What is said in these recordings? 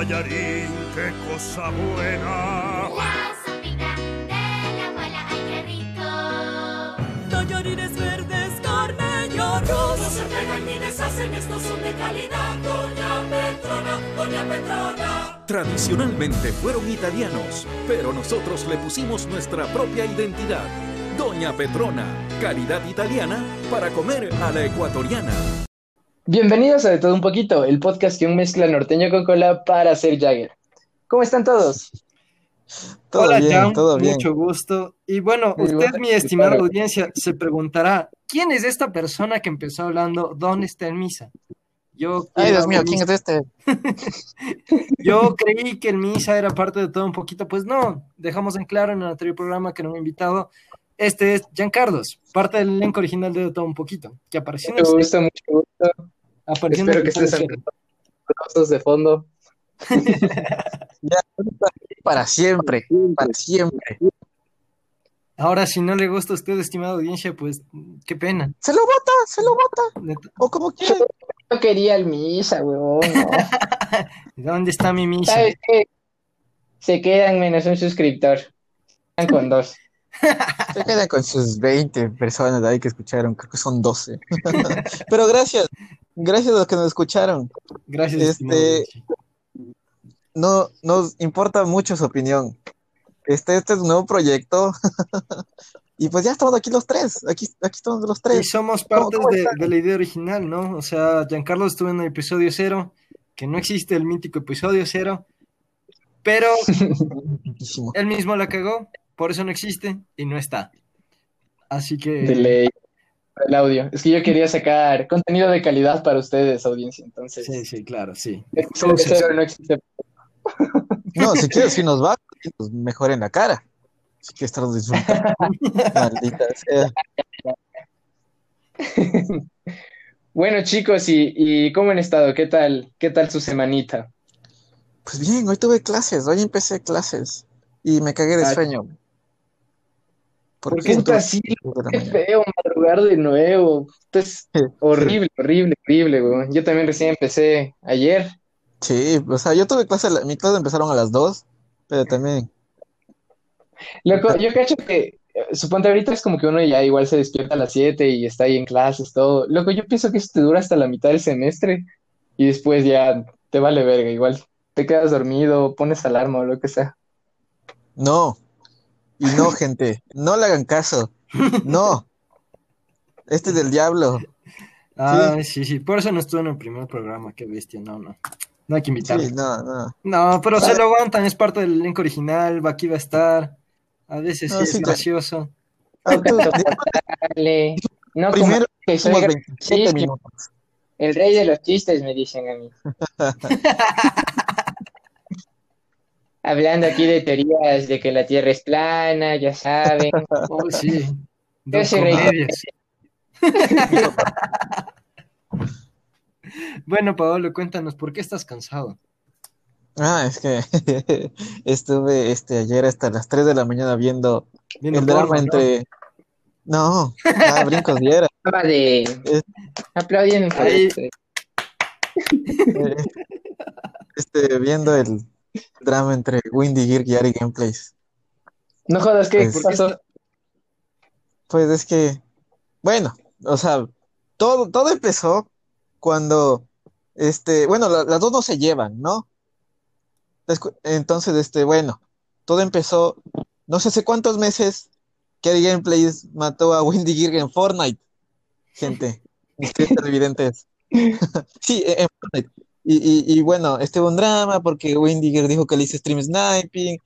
tallarín, qué cosa buena. La sopita de la abuela, ay qué rico. Tallarines verdes, carne y arroz. No se pegan ni deshacen, estos son de calidad. Doña Petrona, Doña Petrona. Tradicionalmente fueron italianos, pero nosotros le pusimos nuestra propia identidad. Doña Petrona, calidad italiana para comer a la ecuatoriana. Bienvenidos a De Todo Un Poquito, el podcast que un mezcla norteño con cola para hacer Jagger. ¿Cómo están todos? Todo Hola, bien, Jan, todo bien. mucho gusto. Y bueno, Muy usted, bueno, mi estimada claro. audiencia, se preguntará, ¿quién es esta persona que empezó hablando ¿Dónde está el misa? Yo, Ay, Dios mío, ¿quién es este? yo creí que el misa era parte de todo un poquito, pues no, dejamos en claro en el anterior programa que no me he invitado. Este es Jan Carlos, parte del elenco original de todo un poquito, que apareció en Mucho el- gusto, mucho gusto. apareció en el Espero que estés aplausos de fondo. Ya, para siempre, para siempre. Ahora, si no le gusta a usted, estimada audiencia, pues qué pena. Se lo bota, se lo bota, o como quiera. Yo quería el misa, huevón. no. ¿Dónde está mi misa? ¿Sabes qué? Se quedan menos un suscriptor. Están con dos. Se quedan con sus 20 personas de ahí que escucharon, creo que son 12. Pero gracias, gracias a los que nos escucharon. Gracias, Este-. No nos importa mucho su opinión. Este, este es un nuevo proyecto. Y pues ya estamos aquí los tres, aquí, aquí estamos los Y tres. somos ¿Cómo- partes cómo de, de la idea original, ¿no? O sea, Giancarlo estuvo en el episodio cero, que no existe el mítico episodio cero, pero él mismo la cagó, por eso no existe y no está. Así que, ley. El audio. Es que yo quería sacar contenido de calidad para ustedes, audiencia. Entonces, sí, sí, claro, sí. episodio cero no existe. No, si quieres, si nos va, pues mejor en la cara. Si quieres estar disfrutando. Maldita sea. Bueno, chicos, ¿y, y cómo han estado? ¿Qué tal? ¿Qué tal su semanita? Pues bien, hoy tuve clases, hoy empecé clases y me cagué de Ah. sueño. ¿Por Porque qué está así? Qué feo madrugar de nuevo. Esto es horrible, horrible, horrible, weón. Yo también recién empecé ayer. Sí, o sea, yo tuve clase, mi clase empezaron a las 2, pero también, Loco, yo cacho que, eh, suponte ahorita es como que uno ya igual se despierta a las 7 y está ahí en clases, todo. Loco, yo pienso que eso te dura hasta la mitad del semestre y después ya te vale verga, igual te quedas dormido, pones alarma o lo que sea. no. Y no, gente, no le hagan caso. No. Este es del diablo. Ah, sí, sí, por eso no estuvo en el primer programa, qué bestia, no, no. No hay que invitarlo. Sí, no, no. No, pero se lo aguantan, es parte del elenco original, va aquí va a estar. A veces No, sí es sí, gracioso. Ah, tú, Dale. No, como primero que soy hicimos gra- 27 sí, minutos. el rey de los chistes, me dicen a mí. Hablando aquí de teorías de que la Tierra es plana, ya saben. Oh, sí. Yo soy. Bueno, Paolo, cuéntanos, ¿por qué estás cansado? Ah, es que estuve este ayer hasta las 3 de la mañana viendo Viendo el drama porno, ¿no? entre No, ah, brincos diera. De Es- esto. Eh, Este, viendo el drama entre Windy Gear y Ari Gameplays. No jodas, ¿qué Pues- pasó? Pues es que, bueno, o sea, todo, todo empezó cuando, este, bueno, la- las dos no se llevan, ¿no? Entonces, este, bueno, todo empezó, no sé hace cuántos meses que Ari Gameplays mató a Windy Gear en Fortnite, gente, ustedes televidentes. Sí, en Fortnite. Y, y, y bueno, este hubo un drama porque Windy Gear dijo que le hizo stream sniping,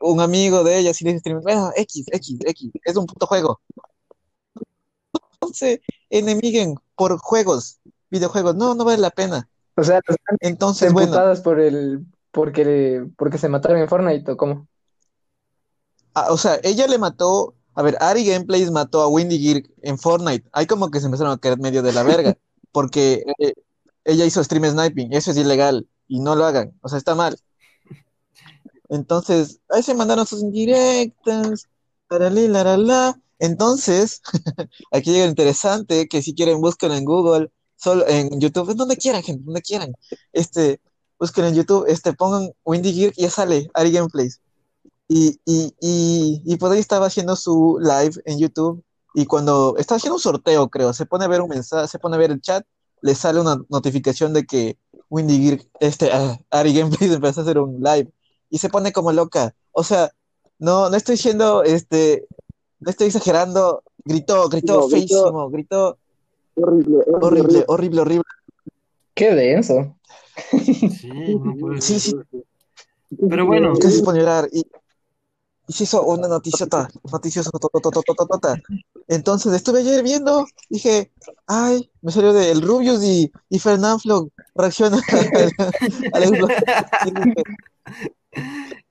un amigo de ella sí le hizo stream, bueno, X, X, X, es un puto juego. No se enemiguen por juegos, videojuegos, no, no vale la pena. O sea, Entonces, bueno, por el porque porque se mataron en Fortnite o cómo? ah, o sea, ella le mató, a ver, Ari Gameplays mató a Windy Gear en Fortnite. Ahí como que se empezaron a caer medio de la verga, porque eh, ella hizo stream sniping, eso es ilegal y no lo hagan, o sea, está mal. Entonces, ahí se mandaron sus indirectas, taralí, laralá. Entonces, aquí llega lo interesante, que si quieren busquen en Google, solo en YouTube, donde quieran, gente, donde quieran. Este, busquen en YouTube, este, pongan Windy Gear y ya sale Ari Gameplays. Y, y, y, y por ahí estaba haciendo su live en YouTube y cuando estaba haciendo un sorteo, creo, se pone a ver un mensaje, se pone a ver el chat, le sale una notificación de que Windy Gear, este, ah, Ari Gameplays empezó a hacer un live y se pone como loca. O sea, no, no estoy diciendo, este, no estoy exagerando, gritó, gritó No, gritó. feísimo, gritó horrible, horrible, horrible. Qué denso. Sí, no puede Sí, ser. sí, Pero bueno, casi se pone a llorar y, hizo una noticiota, noticiosa. Entonces estuve ayer viendo, dije, ay, me salió de el Rubius y, y Fernanfloo reacciona a la y dije,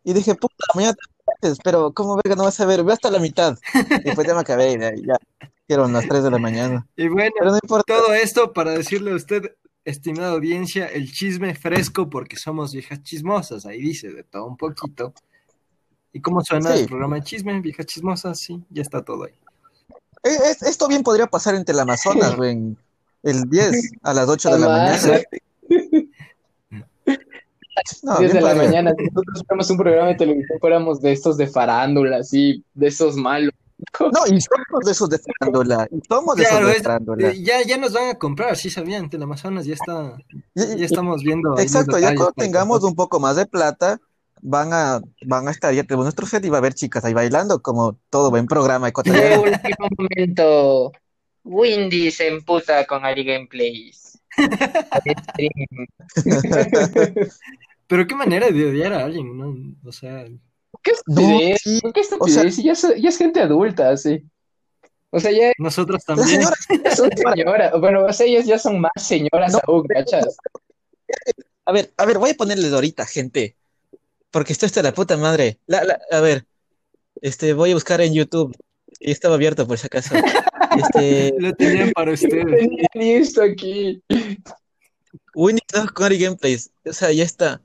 y dije, puta, mañana te pero ¿cómo verga no vas a ver? Ve hasta la mitad. Y después ya me acabé, ya, ya, eran las 3 de la mañana. y bueno, Pero no importa, todo esto para decirle a usted, estimada audiencia, el chisme fresco porque somos viejas chismosas, ahí dice de todo un poquito. ¿Y cómo suena Sí. el programa de chisme? Viejas chismosas, sí, ya está todo ahí. Eh, es- esto bien podría pasar en Teleamazonas, güey, en el 10 a las 8 de la mañana. No, 10 bien de la mañana. Si nosotros fuéramos un programa de televisión, fuéramos de estos de farándula, así, de esos malos. No, y somos de esos de farándula. y Somos de Claro, esos de farándula. Eh, ya, ya nos van a comprar, sí sabían, Amazonas ya está, ya estamos viendo. Exacto, ya cuando que tengamos un poco más de plata, van a, van a estar, ya tenemos nuestro set y va a haber chicas ahí bailando, como todo buen programa ecuatoriano. último momento. Windy se emputa con Ari Gameplays. Pero qué manera de odiar a alguien, ¿no? O sea, ¿Qué No, estupidez? sí, ¿Qué estupidez? sea- ya, es, ya es gente adulta, sí. O sea, ya, nosotros La también. ya son señoras. Bueno, o sea, ellas ya son más señoras No. aún, ¿cachas? a ver, a ver, voy a ponerles ahorita, gente, porque esto está la puta madre. La, la- a ver, este, voy a buscar en YouTube y estaba abierto por si acaso. Este, Lo tenían para ustedes. Tenía listo aquí. Winnie Dog Ari Gameplays, o sea, ya está.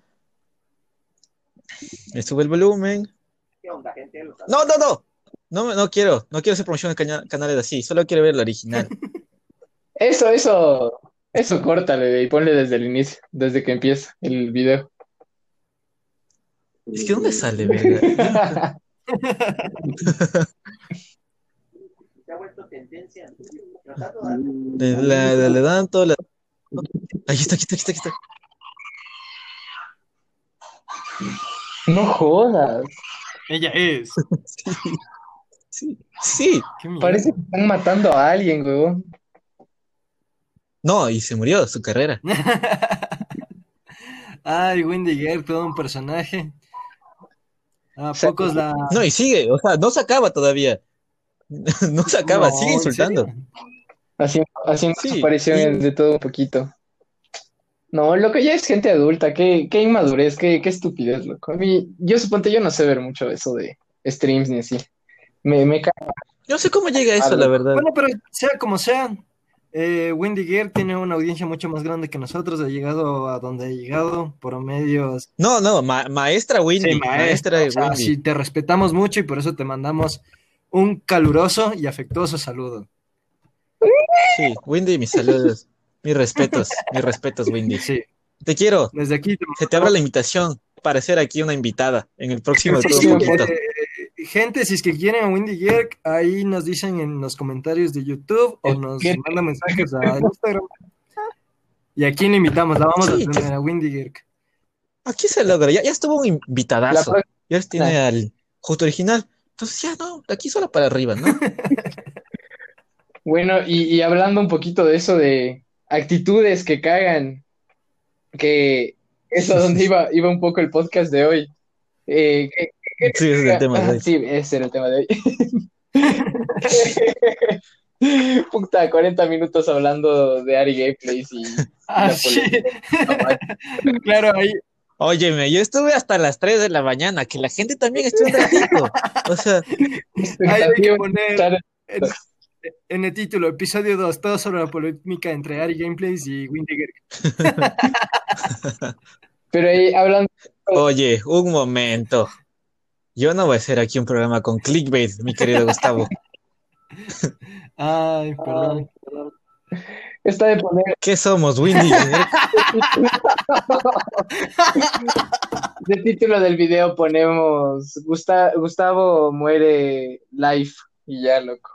Me sube el volumen. No, no, no. No, me- no quiero, no quiero hacer promoción de canales así, solo quiero ver el original. Eso, eso. Eso córtale y ponle desde el inicio, desde que empieza el video. Es que ¿dónde sale, verga? Le, la- le- le dan todo la... Ahí está, aquí está, aquí está, aquí está. No jodas. Ella es. Sí, sí. Parece que están matando a alguien, weón. No, y se murió su carrera. Ay, Wendy Guerra, todo un personaje. A sea, pocos la. No, y sigue, o sea, no se acaba todavía. No se acaba, No, sigue ¿en insultando. Haciendo, haciendo Sí, sus apariciones y- de todo un poquito. No, loco, ya es gente adulta, qué, qué inmadurez, qué, qué estupidez, loco. A mí, yo suponte, yo no sé ver mucho eso de streams ni así. Me, me ca- No sé cómo llega eso, la verdad. Bueno, pero sea como sea, eh, Wendy Guerra tiene una audiencia mucho más grande que nosotros. Ha llegado a donde ha llegado por medios. No, no, ma- maestra Windy, Sí, maestra o sea, Windy. sí, te respetamos mucho y por eso te mandamos un caluroso y afectuoso saludo. Sí, Windy, mis saludos. Mis respetos, mis respetos, Windy. Sí, Te quiero. desde aquí te Se te abre la invitación para ser aquí una invitada en el próximo Sí, sí, gente, si es que quieren a Wendy Gerg, ahí nos dicen en los comentarios de YouTube o nos ¿Qué? mandan mensajes a Instagram. Y aquí le invitamos, la vamos Sí, a tener a Wendy Gerg. Aquí se logra. Ya, ya estuvo un invitadazo. Ya tiene al justo original. Entonces ya no, aquí solo para arriba, ¿no? Bueno, y, y hablando un poquito de eso de actitudes que cagan, que es a donde iba, iba un poco el podcast de hoy. Eh, Sí, ese es el tema de hoy. Sí, ese era el tema de hoy. Puta, 40 minutos hablando de Ari Gameplays y Ah, la sí. claro, ahí. Óyeme, yo estuve hasta las 3 de la mañana, que la gente también estuvo un ratito. O sea, hay que poner en, en el título, episodio 2, todo sobre la polémica entre Ari Gameplays y Wendy Gerg. Pero ahí hablando, oye, un momento. Yo no voy a hacer aquí un programa con clickbait, mi querido Gustavo. Ay, perdón. Está de poner ¿Qué somos, Winnie? de título del video ponemos Gusta- Gustavo muere live y ya, loco.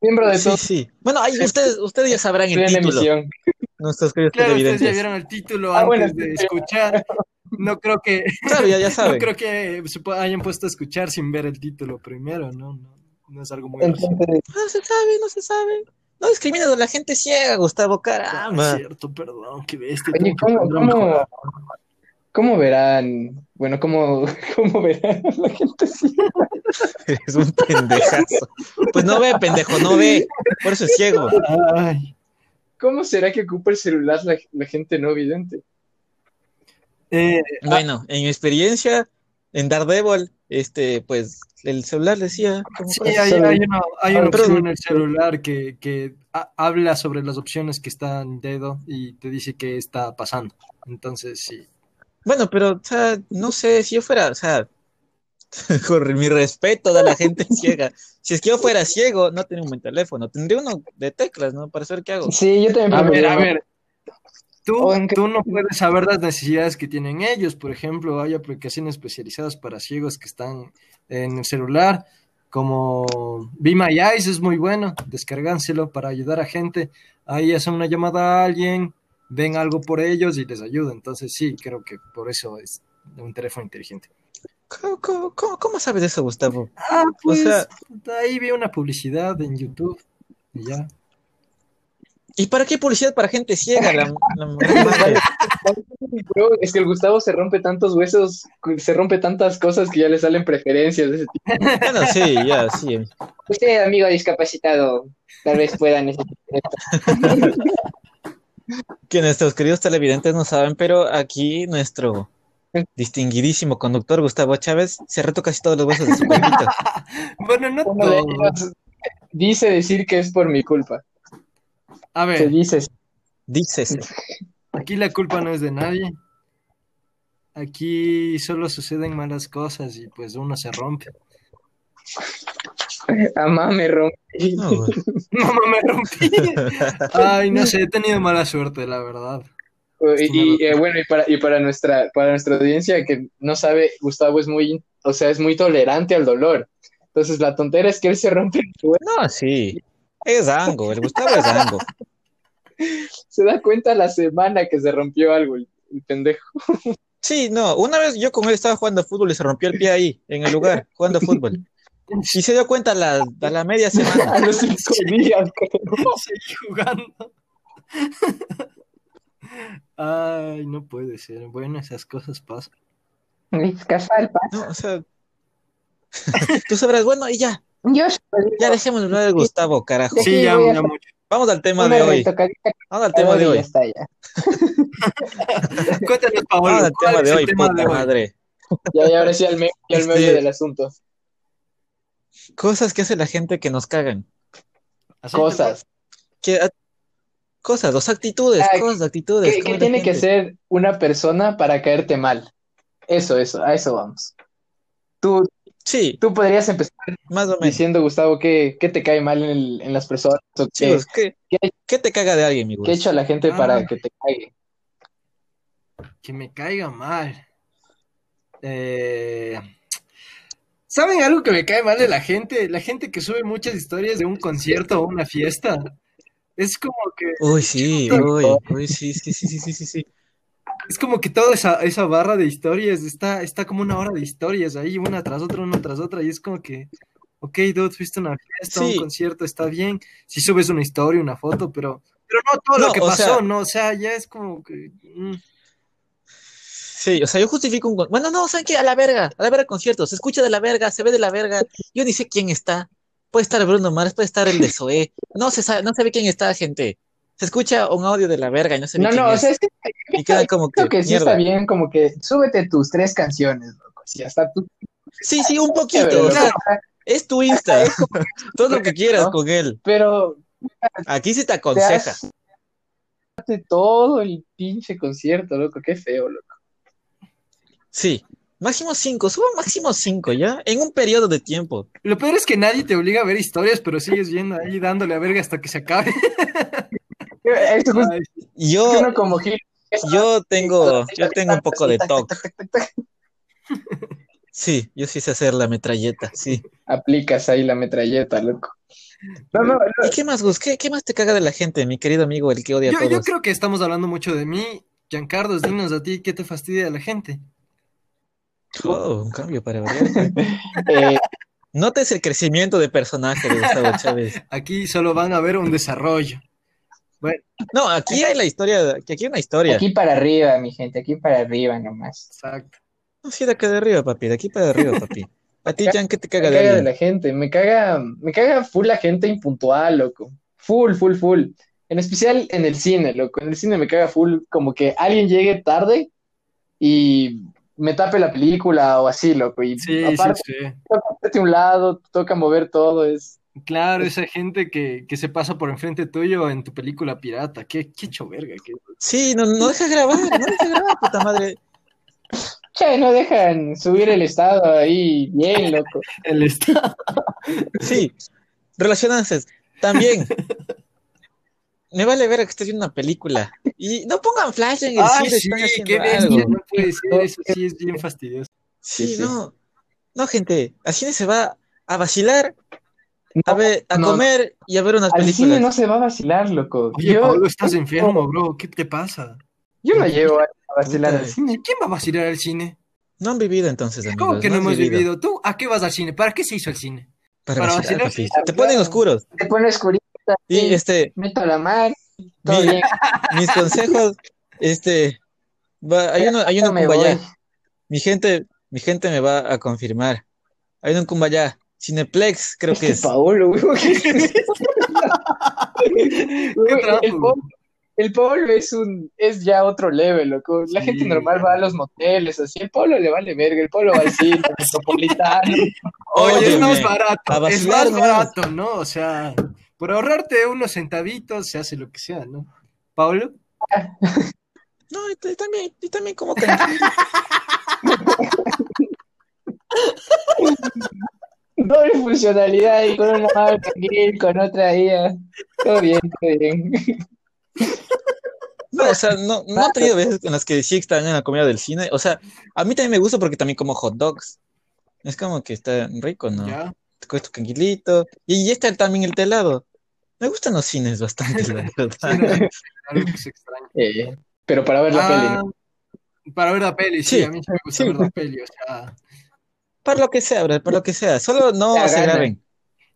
Miembro de Sí, todo sí. Bueno, ahí ustedes, ustedes ya sabrán el título. emisión. Nuestros queridos Claro, ustedes ya vieron el título Ah, antes bueno, de escuchar. No creo que, Claro, ya, ya no creo que se hayan puesto a escuchar sin ver el título primero, ¿no? No, no es algo muy. Entonces, No se sabe, no se sabe. No discrimines a la gente ciega, Gustavo, Ah, caramba. cierto, perdón, qué bestia. oye, ¿cómo, cómo, verán? Bueno, ¿cómo, cómo verán a la gente así? Es un pendejazo. Pues no ve, pendejo, no ve. Por eso es ciego. Ay, ¿Cómo será que ocupa el celular la, la gente no vidente? Eh, Bueno, en mi experiencia, en Daredevil, este, pues, el celular decía. como Sí, hay, hay una, hay una Ah, opción en el celular que, que ha- habla sobre las opciones que están en dedo y te dice qué está pasando. Entonces, sí. Bueno, pero, o sea, no sé, si yo fuera, o sea, con mi respeto de la gente ciega, si es que yo fuera ciego, no tendría un buen teléfono, tendría uno de teclas, ¿no? Para saber qué hago. Sí, yo también A ver, a ver. Tú, no puedes saber las necesidades que tienen ellos. Por ejemplo, hay aplicaciones especializadas para ciegos que están en el celular, como Be My Eyes es muy bueno, descárganselo para ayudar a gente. Ahí hacen una llamada a alguien, ven algo por ellos y les ayuda. Entonces sí, creo que por eso es un teléfono inteligente. ¿Cómo, cómo- cómo- cómo sabes eso, Gustavo? Ah, pues sea- ahí vi una publicidad en YouTube y ya. ¿Y para qué publicidad para gente ciega? La, la es que el Gustavo se rompe tantos huesos, se rompe tantas cosas que ya le salen preferencias de ese tipo. Bueno, sí, ya, sí. Usted, amigo discapacitado, tal vez pueda necesitar esto. Que nuestros queridos televidentes no saben, pero aquí nuestro distinguidísimo conductor Gustavo Chávez se retó casi todos los huesos de su cuerpito. Bueno, no todos. dice decir que es por mi culpa. A Se ver, dice. Dícese. aquí la culpa no es de nadie. Aquí solo suceden malas cosas y pues uno se rompe. Amá me rompí. No, güey. Mamá, me rompí. Ay, no sé, he tenido mala suerte, la verdad. Y, y, eh, bueno, y para, y para nuestra, para nuestra audiencia que no sabe, Gustavo es muy, o sea, es muy tolerante al dolor. Entonces la tontera es que él se rompe el No, sí. Es Ango, el Gustavo es Ango. se da cuenta la semana que se rompió algo, el, el pendejo. Sí, no, una vez yo con él estaba jugando fútbol y se rompió el pie ahí, en el lugar, jugando fútbol. Y se dio cuenta a la, a la media semana. A los cinco días. Seguí jugando. Ay, no puede ser. Bueno, esas cosas pasan. Es casual, pa. No, o sea, tú sabrás, bueno, y ya, Yo ya dejemos de hablar de Gustavo, carajo. Sí, ya, ya mucho. Vamos al tema una de hoy. Vamos al tema de ya hoy. está ya. Cuéntanos, Paolo. Vamos al ¿cuál tema de hoy, tema puta de hoy? madre. Ya, y ahora sí al, me y al Este- medio del asunto. Cosas que hace la gente que nos cagan. Así, Cosas. Que, a- cosas, dos actitudes, Ah, cosas, actitudes. ¿Qué, ¿cómo qué es la tiene que ser una persona para caerte mal? Eso, eso, a eso vamos. Tú, Sí, tú podrías empezar más o menos. diciendo, Gustavo, ¿qué, qué te cae mal en, el- en las personas? ¿O Sí, qué, pues, ¿qué, qué- qué te caga de alguien, mi qué ha hecho la gente Ah. para que te caiga? Que me caiga mal. Eh, ¿Saben algo que me cae mal de la gente? La gente que sube muchas historias de un concierto o una fiesta. Es como que, Uy, sí, uy, uy, sí, sí, sí, sí, sí, sí. Es como que toda esa, esa barra de historias está, está como una hora de historias ahí, una tras otra, una tras otra, y es como que, ok, dude, fuiste a una fiesta, un Sí. concierto, está bien. Si subes una historia, una foto, pero, pero no todo No, lo que pasó, sea- ¿no? O sea, ya es como que. mm. Sí, o sea, yo justifico un... con- Bueno, no, ¿saben qué? A la verga, a la verga concierto, se escucha de la verga, se ve de la verga, yo ni sé quién está, puede estar Bruno Mars, puede estar el de Zoé, no se sabe, no sabe quién está, gente, se escucha un audio de la verga y no se ve No, quién no, o es, sea, es que y queda como que, creo que sí mierda. está bien, como que súbete tus tres canciones, loco. Si hasta tú. Sí, sí, un poquito, o sea, es tu Insta, todo lo que quieras ¿no? con él, Pero aquí sí te te aconseja, has de todo el pinche concierto, loco, qué feo, loco. sí, máximo cinco, suba máximo cinco, ¿ya? En un periodo de tiempo, Lo peor es que nadie te obliga a ver historias, pero sigues viendo ahí dándole a verga hasta que se acabe. Eso justo Ay, Yo, uno como Gil. yo tengo, yo tengo un poco de TOC. Sí, yo sí sé hacer la metralleta, sí. Aplicas ahí la metralleta, loco. No, no, no, ¿Y qué más, Gus? ¿Qué, qué más te caga de la gente, mi querido amigo, el que odia a yo, yo todos? creo que estamos hablando mucho de mí. Giancarlos, dinos a ti qué te fastidia de la gente. Oh, un cambio para variar. eh, Notes el crecimiento de personaje de Gustavo Chávez. Aquí solo van a ver un desarrollo. Bueno, No, aquí hay la historia, aquí hay una historia. aquí para arriba, mi gente, aquí para arriba nomás. exacto. No, sí, de acá de arriba, papi, de aquí para arriba, papi. A ti, Jan, ¿qué te Me caga de caga de alguien? la gente, me caga, me caga full la gente impuntual, loco. Full, full, full. En especial en el cine, loco. En el cine me caga full como que alguien llegue tarde y me tape la película o así, loco. Y Sí, aparte, sí, sí. toca a un lado, toca mover todo, es... Claro, esa gente que, que se pasa por enfrente tuyo en tu película pirata. Qué, qué hecho verga. qué- Sí, no, no deja grabar, no deja grabar, puta madre. Che, no dejan subir el estado ahí bien, loco. El estado. Sí, relacionantes, también. Me vale ver que estés viendo una película. Y no pongan flash en el Ah, cine, sí, están qué bestia. No puede ser, eso sí es bien fastidioso. Sí, Sí, sí. no. No, gente, al cine se va a vacilar, a ver, a no. comer y a ver unas Al cine películas. no se va a vacilar, loco. Oye, Yo, Pablo, estás enfermo, bro. ¿Qué te pasa? yo no llevo a vacilar al cine. ¿Quién va a vacilar al cine? No han vivido entonces, amigos. ¿Cómo que no hemos vivido? ¿Tú a qué vas al cine? ¿Para qué se hizo el cine? Para, Para vacilar, vacilar, papi. Te ponen oscuros. Te pone oscurita, Y sí, este, meto la mano, todo mi- bien. mis consejos, este, va- hay uno, hay uno Cumbayá. voy. Mi gente, mi gente me va a confirmar. Hay uno en Cumbayá. Cineplex, creo que es. Paolo, güey. El? Paolo, el Paolo es un, es ya otro level, loco. La Sí. gente normal va a los moteles, así. El Paolo le vale verga, el Paolo va al cine, al metropolitano. Oye, es más barato. Es más barato, ¿no? O sea, por ahorrarte unos centavitos se hace lo que sea, ¿no? Pablo. No, y, también, y también como tranquilo. Doble funcionalidad y con una mano con otra ahí. ah. Todo bien, todo bien. No, o sea, no, no he tenido veces en las que sí extrañan la comida del cine. O sea, a mí también me gusta porque también como hot dogs. Es como que está rico, ¿no? Ya. Te coges tu canguilito. Y ya está también el telado. Me gustan los cines bastante, la verdad. Eh, pero para ver la peli, Ah, ¿no? Para ver la peli, sí, Sí, a mí sí me gusta sí. ver la peli, o sea, Para lo que sea, bro, para lo que sea. Solo no La se gana. graben.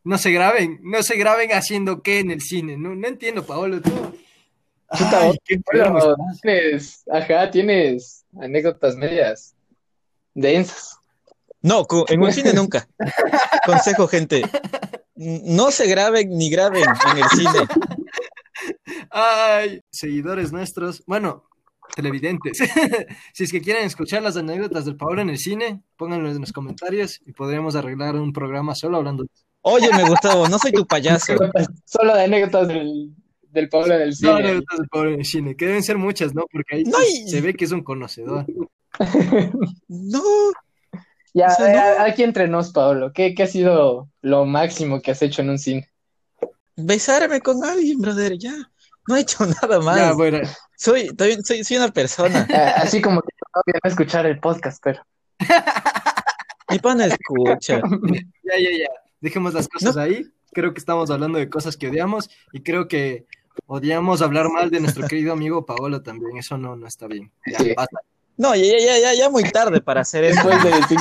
no se graben, no se graben haciendo qué en el cine, no, no entiendo, Paolo, tú. Chuta, Ay, qué enfermo Bueno, estás. tienes, ajá, tienes anécdotas medias densas. No, en un cine nunca. Consejo, gente. No se graben ni graben en el cine. Ay, seguidores nuestros, bueno, televidentes, si es que quieren escuchar las anécdotas del Paolo en el cine, pónganlo en los comentarios y podríamos arreglar un programa solo hablando de Óyeme, Gustavo, no soy tu payaso. Solo de anécdotas del, del Pablo del Solo cine. anécdotas del Paolo en el cine, que deben ser muchas, ¿no? Porque ahí No, se ve que es un conocedor. No, Ya, O sea, eh, aquí entre nos, Pablo, ¿qué, qué ha sido lo máximo que has hecho en un cine? besarme con alguien, brother, ya. No he hecho nada más. Ya, bueno, Soy, también soy, soy una persona. Así como que todavía no escuchar el podcast, pero. Mi pana escucha. ya, ya, ya, dejemos las cosas ahí. Creo que estamos hablando de cosas que odiamos y creo que odiamos hablar mal de nuestro querido amigo Paolo también. Eso no, no está bien. Ya, Sí. basta. No, ya, ya, ya, ya muy tarde para hacer eso. Después de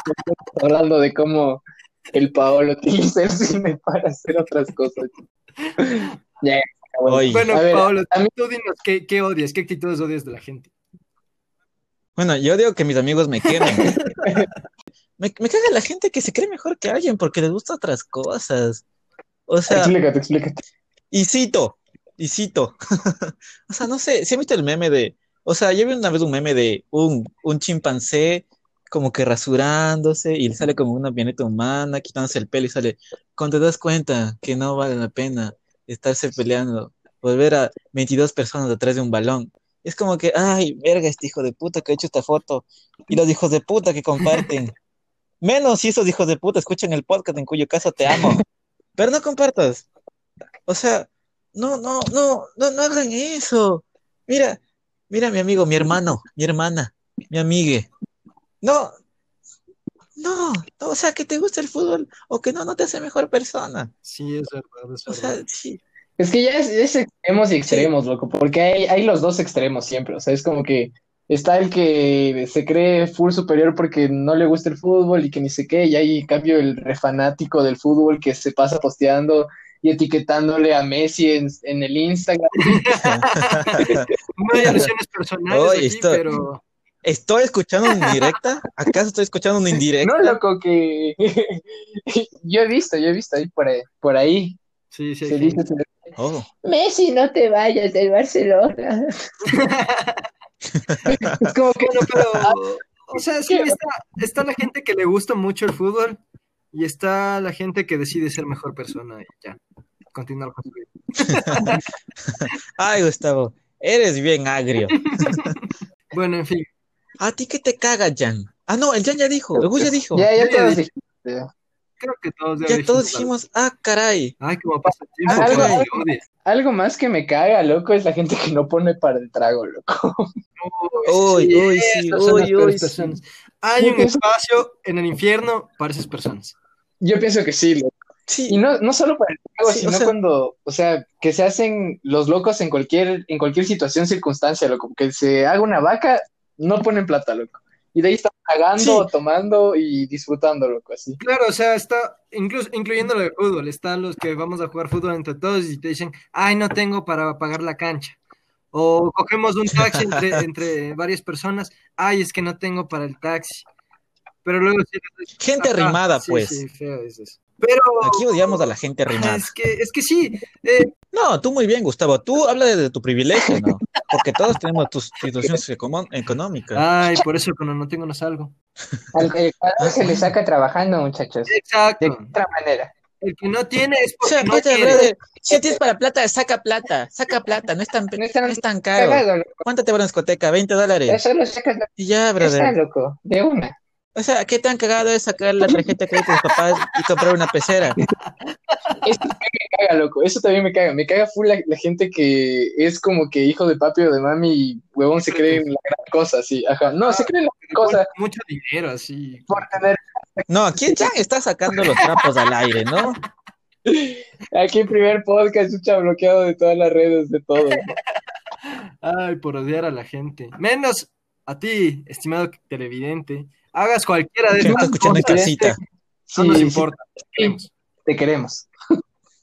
hablando de cómo el Paolo utiliza el cine para hacer otras cosas. Ya, bueno. Oye. Bueno, ver, a mí- tú dinos ¿qué, qué odias, qué actitudes odias de la gente. Bueno, yo digo que mis amigos me quemen. Me, me caga la gente que se cree mejor que alguien porque les gusta otras cosas. O sea, Explícate, explícate. y cito, y cito. O sea, no sé, si han visto el meme de, o sea, yo vi una vez un meme de un, un chimpancé como que rasurándose y le sale como una avioneta humana, quitándose el pelo y sale, cuando te das cuenta que no vale la pena estarse peleando, volver a 22 personas detrás de un balón. Es como que, ay, verga, este hijo de puta que ha hecho esta foto. Y los hijos de puta que comparten. Menos si esos hijos de puta escuchan el podcast en cuyo caso te amo. Pero no compartas. O sea, No, no, no, no, no hagan eso. Mira, mira mi amigo, mi hermano, mi hermana, mi amigue. No, no, no, o sea, que te gusta el fútbol o que no, no te hace mejor persona. Sí, es verdad, es O verdad. sea, sí. Es que ya es, es extremos y extremos, loco, porque hay, hay los dos extremos siempre. O sea, es como que está el que se cree full superior porque no le gusta el fútbol y que ni sé qué, y hay en cambio el refanático del fútbol que se pasa posteando y etiquetándole a Messi en, en el Instagram. No hay alusiones personales aquí, esto- pero ¿Estoy escuchando una indirecta? ¿Acaso estoy escuchando una indirecta? No, loco, que yo he visto, yo he visto ahí por ahí, por ahí. sí, sí. Se dice, Oh, Messi, no te vayas del Barcelona. Es como que Bueno, pero, o sea, sí, está, está la gente que le gusta mucho el fútbol y está la gente que decide ser mejor persona y ya, continuar con su vida. Ay, Gustavo, eres bien agrio. Bueno, en fin, ¿A ti qué te caga, Jan? Ah, no, el Jan ya dijo, el Gus ya dijo. ya, ya todos dijiste. creo que todos ya Ya todos dijimos ah, caray. Ay, cómo pasa el tiempo, Algo-. Algo más que me caga, loco, es la gente que no pone para el trago, loco. Uy, uy, sí, esas son las uy, peores uy, sí. personas. Hay un espacio en el infierno para esas personas. Yo pienso que sí, loco. Y Sí, no, no solo para el trago, Sí, o sino sea- cuando, o sea, que se hacen los locos en cualquier, en cualquier situación, circunstancia, loco. Que se haga una vaca, no ponen plata, loco. Y de ahí están pagando, tomando y disfrutando, loco, así. Claro, o sea, está, incluso, incluyendo lo de fútbol, están los que vamos a jugar fútbol entre todos y te dicen, ay, no tengo para pagar la cancha. O cogemos un taxi entre, entre varias personas, ay, es que no tengo para el taxi. Pero luego sí, gente arrimada, sí, pues. Sí, feo es eso. Pero Aquí odiamos a la gente arrimada. es que, es que sí, eh, No, tú muy bien, Gustavo. Tú habla de, de tu privilegio, ¿no? Porque todos tenemos tus situaciones económicas. ay, por eso cuando no tengo no salgo. Al que se le saca trabajando, muchachos. De Exacto. otra manera. El que no tiene es O porque sea, no brother, quiere. brother, si tienes para plata, saca plata, saca plata, no es tan, No es tan no es tan caro. Cagado. ¿Cuánto te va una discoteca? 20 dólares. Eso lo sacas de Y ya, brother. loco, de una. O sea, ¿qué tan cagado es sacar la tarjeta de crédito de tus papás y comprar una pecera? Eso también me caga, loco. Eso también me caga. Me caga full la, la gente que es como que hijo de papi o de mami y huevón se cree en la gran cosa, sí. Ajá. No, se cree en la gran cosa Mucho dinero, así. por tener. No, aquí Jan está sacando los trapos al aire, ¿no? Aquí primer podcast, chucha, bloqueado de todas las redes, de todo. Ay, por odiar a la gente. Menos a ti, estimado televidente. Hagas cualquiera de esas escuchando cosas. casita. No nos Sí, importa. te queremos. Te queremos.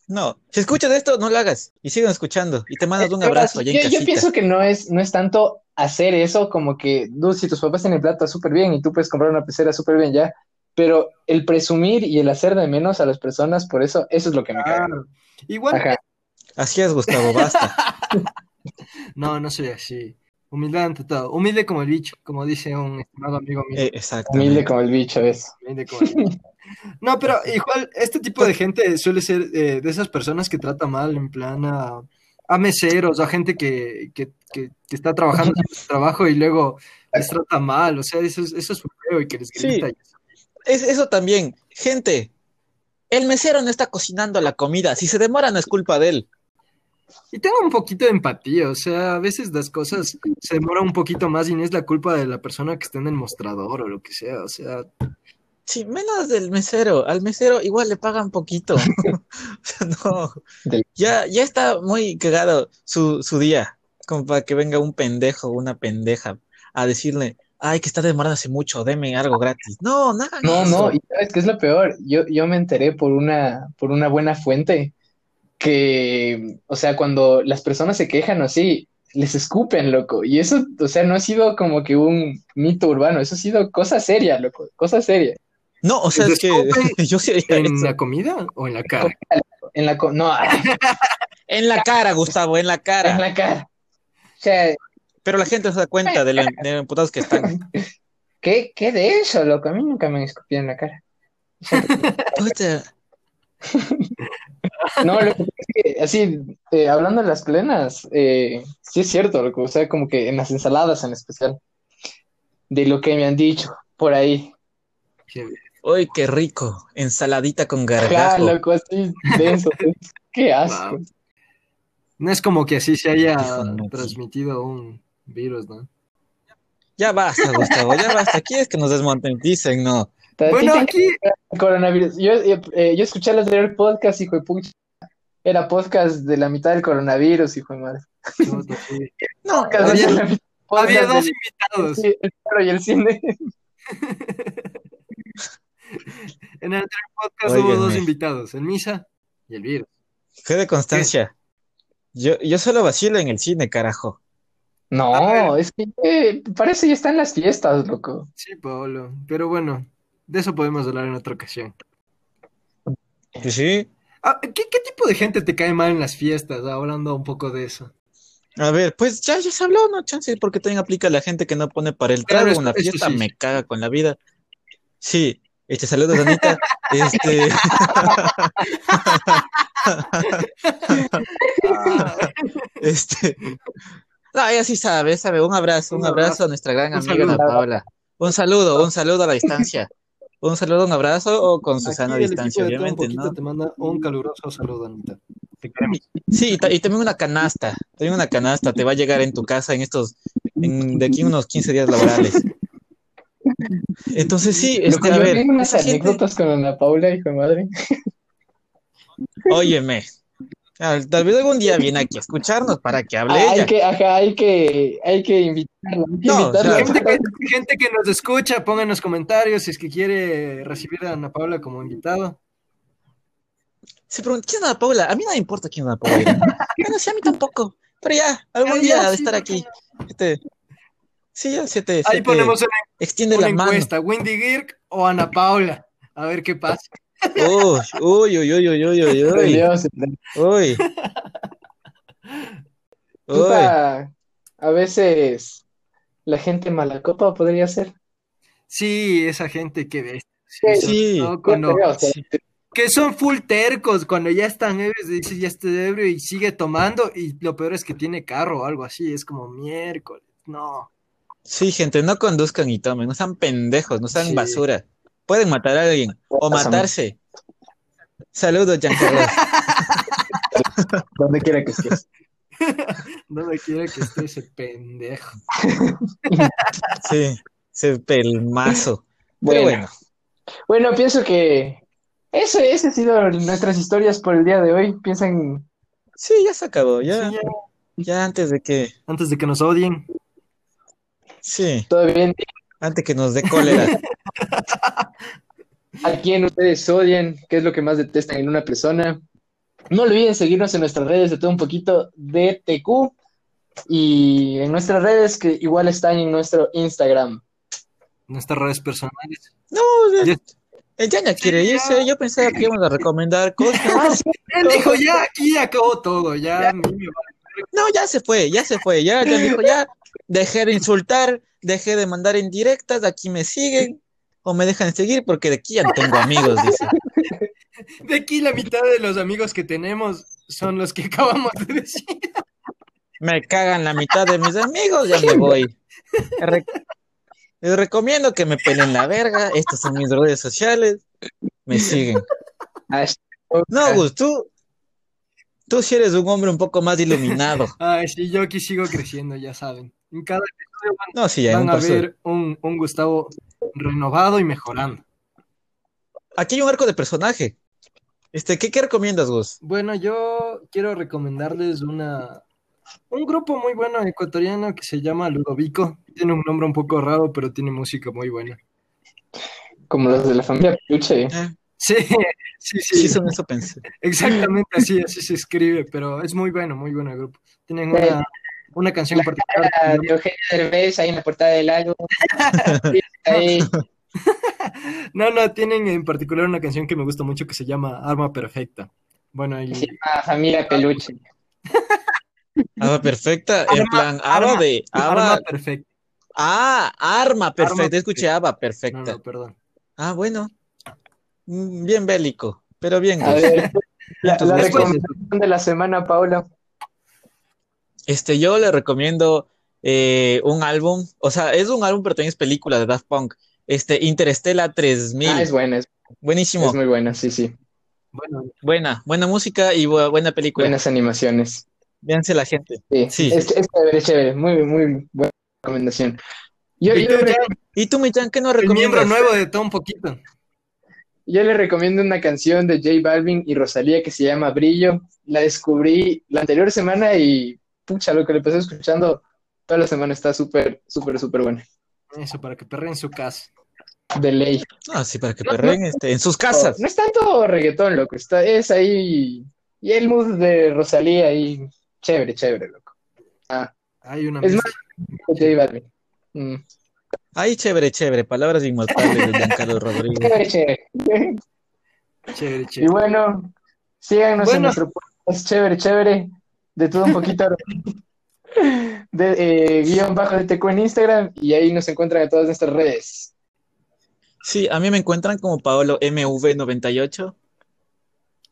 No, si escuchas esto, no lo hagas. Y sigan escuchando. Y te mandas un abrazo allá en yo, pienso que no es, no es tanto hacer eso como que, dude, si tus papás tienen plata súper bien y tú puedes comprar una pecera súper bien ya, pero el presumir y el hacer de menos a las personas por eso, eso es lo que me caga. Claro. Igual, Ajá. Así es, Gustavo, basta. no, no soy así. Humildad ante todo. Humilde como el bicho, como dice un estimado amigo mío. Eh, Humilde exactamente. como el bicho es. Humilde como el bicho. No, pero igual, este tipo de gente suele ser eh, de esas personas que trata mal, en plan a, a meseros, a gente que, que, que, que está trabajando en su trabajo y luego les trata mal. O sea, eso es, eso es feo y que les Sí. grita. y eso. Es, eso también. Gente, el mesero no está cocinando la comida. Si se demora, no es culpa de él. Y tengo un poquito de empatía, o sea, a veces las cosas se demoran un poquito más y no es la culpa de la persona que está en el mostrador o lo que sea, o sea, Sí, menos del mesero. Al mesero igual le pagan poquito. o sea, no. Ya, ya está muy cagado su, su día. Como para que venga un pendejo o una pendeja a decirle, ay, que está demorándose mucho, deme algo gratis. No, nada. No, no, y sabes qué es lo peor, yo, yo me enteré por una, por una buena fuente que, o sea, cuando las personas se quejan o así, les escupen, loco, y eso, o sea, no ha sido como que un mito urbano, eso ha sido cosa seria, loco, cosa seria. No, o sea, ¿Les es que yo sí ¿en eso. la comida o en la cara? En la, co- no, En la cara, Gustavo, en la cara. en la cara. O sea, Pero la gente no se da cuenta de lo, de lo emputados que están. ¿qué, qué de eso, loco? A mí nunca me han escupido en la cara. Puta. No, lo que pasa es que, así, eh, hablando de las plenas, eh, sí es cierto, loco, o sea, como que en las ensaladas en especial, de lo que me han dicho por ahí. Uy, qué rico. Ensaladita con gargajo. loco, así, denso. denso. Qué asco. Wow. No es como que así se haya transmitido un virus, ¿no? Ya basta, Gustavo, ya basta. ¿Quieres que nos desmoneticen? No. Bueno, aquí, coronavirus. Yo, eh, eh, yo escuché el anterior podcast, hijo de pucha. Era podcast de la mitad del coronavirus, hijo de madre. No, Podcast había- de la mitad- había dos del- invitados. sí, el perro y el cine. En el anterior podcast hubo dos invitados, el Misa y el virus. Fe de constancia. Yo, yo solo vacilo en el cine, carajo. No, es que eh, parece ya está en las fiestas, loco. Sí, Pablo. Pero bueno, de eso podemos hablar en otra ocasión. Sí. Ah, ¿qué, qué tipo de gente te cae mal en las fiestas? Ah, Hablando un poco de eso. A ver, pues ya, ya se habló, ¿no? Chance, porque también aplica la gente que no pone para el Claro, trago esto- una fiesta, sí. me caga con la vida. Sí, este saludos, Anita. Este, este. No, ella sí sabe, sabe. Un abrazo, un Un abrazo abrazo. a nuestra gran amiga Ana. Paula. Un saludo, un saludo a la distancia. Un saludo, un abrazo o con Susana a distancia, obviamente, ¿no? te manda un caluroso saludo, Anita. Te queremos. Sí, y ta- y también una canasta, también una canasta te va a llegar en tu casa en estos, en, de aquí unos 15 días laborales. Entonces sí, este, a ver, tengo unas gente, anécdotas con Ana Paula, hijo de madre. óyeme, tal vez algún día viene aquí a escucharnos para que hable Ah, hay ella. que, ajá, hay que, hay que invitarla, hay que No, invitarla. o sea, Gente que, gente que nos escucha, ponga en los comentarios si es que quiere recibir a Ana Paula como invitado. Se pregunta, ¿quién es Ana Paula? A mí no me importa quién es Ana Paula. Bueno, sí, a mí tampoco, pero ya, algún día de sí, estar ¿por aquí. Este, sí, ya se te, se Ahí te ponemos una, extiende una la mano. encuesta, Wendy Girk o Ana Paula. A ver qué pasa. Uy, uy, uy, uy, uy, uy, uy, uy, puta, a veces la gente mala copa podría ser. Sí, esa gente que ves. Sí. que son full tercos, cuando ya están ebrios, dices ya estoy ebrio y sigue tomando, y lo peor es que tiene carro o algo así, es como miércoles. No. Sí, gente, no conduzcan y tomen, no sean pendejos, no sean Sí. basura. Pueden matar a alguien o matarse. Saludos, Giancarlo. donde quiera que estés. No me quiere que esté ese pendejo. Sí, ese pelmazo. Pero Bueno, bueno, bueno, pienso que eso, ese ha sido nuestras historias por el día de hoy. Piensan, sí, ya se acabó, ya, Sí, ya. ya antes de que, Antes de que nos odien. sí, todo bien, antes que nos dé cólera. a quién ustedes odian, qué es lo que más detestan en una persona. No olviden seguirnos en nuestras redes de todo un poquito de TQ y en nuestras redes que igual están en nuestro Instagram. Nuestras redes personales. No, Ya- el Yaña quiere ya. irse, yo pensaba que íbamos a recomendar cosas. Él dijo, ya, aquí acabó todo, ya. a mí me vale. No, ya se fue, ya se fue, ya, ya dijo, ya dejé de insultar, dejé de mandar indirectas, aquí me siguen o me dejan seguir porque de aquí ya no tengo amigos, dice. De aquí la mitad de los amigos que tenemos son los que acabamos de decir. Me cagan la mitad de mis amigos, ya me voy. Re- Les recomiendo que me peleen la verga, estas son mis redes sociales, me siguen. No, Gus, tú, tú sí eres un hombre un poco más iluminado. Ay, sí, yo aquí sigo creciendo, ya saben. En cada episodio van, No, sí, ya, van un a ver un, un Gustavo renovado y mejorando. Aquí hay un arco de personaje. Este, ¿qué, qué recomiendas, Gus? Bueno, yo quiero recomendarles una, un grupo muy bueno ecuatoriano que se llama Ludovico. Tiene un nombre un poco raro, pero tiene música muy buena. Como los de la familia Peluche. Ah, Sí, sí, sí, sí, son eso pensé. exactamente así, así se escribe, pero es muy bueno, muy bueno el grupo. Tienen una, una canción en particular. llama- de Eugenio Derbez ahí en la portada del álbum. Ahí. No, no, tienen en particular una canción que me gusta mucho que se llama Arma Perfecta. Bueno, y Se llama Familia Peluche. Ava perfecta, en Arma- plan, arma- de, Arma Perfecta. ah, arma perfecta, Arma escuché Ava perfecta. no, perdón. Ah, bueno, Mm, bien bélico, pero bien, A ver, la, la recomendación de la semana, Paula. Este, yo le recomiendo eh, un álbum, o sea, es un álbum, pero también es película de Daft Punk. Este, Interestela 3000, Ah, es buena, es, buenísimo, es muy buena, sí, sí. Bueno, buena, buena música y bu- buena película. Buenas animaciones. Véanse la gente. Sí, Sí. Es, es chévere, es chévere. Muy, muy buena recomendación. Yo, Y yo tú, le, ¿Y tú, Michan, qué nos el miembro recomiendas? nuevo de todo un poquito. yo le recomiendo una canción de J Balvin y Rosalía que se llama Brillo. La descubrí la anterior semana y pucha, lo que le pasé escuchando toda la semana está súper, súper, súper buena. Eso, para que perren en su casa. De ley. Ah, sí, para que No, perren este, en sus casas. No es tanto reggaetón, loco. Está, es ahí. Y el mood de Rosalía ahí. Chévere, chévere, loco. Ah, Hay una Es. J Balvin. Mm. Ay, chévere, chévere. Palabras inmortales de Giancarlo Rodríguez. Chévere, chévere. Chévere, Y chévere. bueno, síganos en Bueno. nuestro podcast chévere, chévere, de todo un poquito, de eh, guion bajo de TQ en Instagram, y ahí nos encuentran en todas nuestras redes. Sí, a mí me encuentran como Paolo MV98.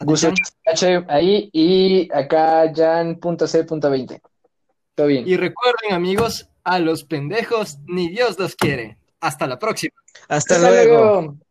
Gusto H ahí, y acá jan.c.20. Todo bien. Y recuerden, amigos, a los pendejos ni Dios los quiere. Hasta la próxima. Hasta, Hasta luego. luego.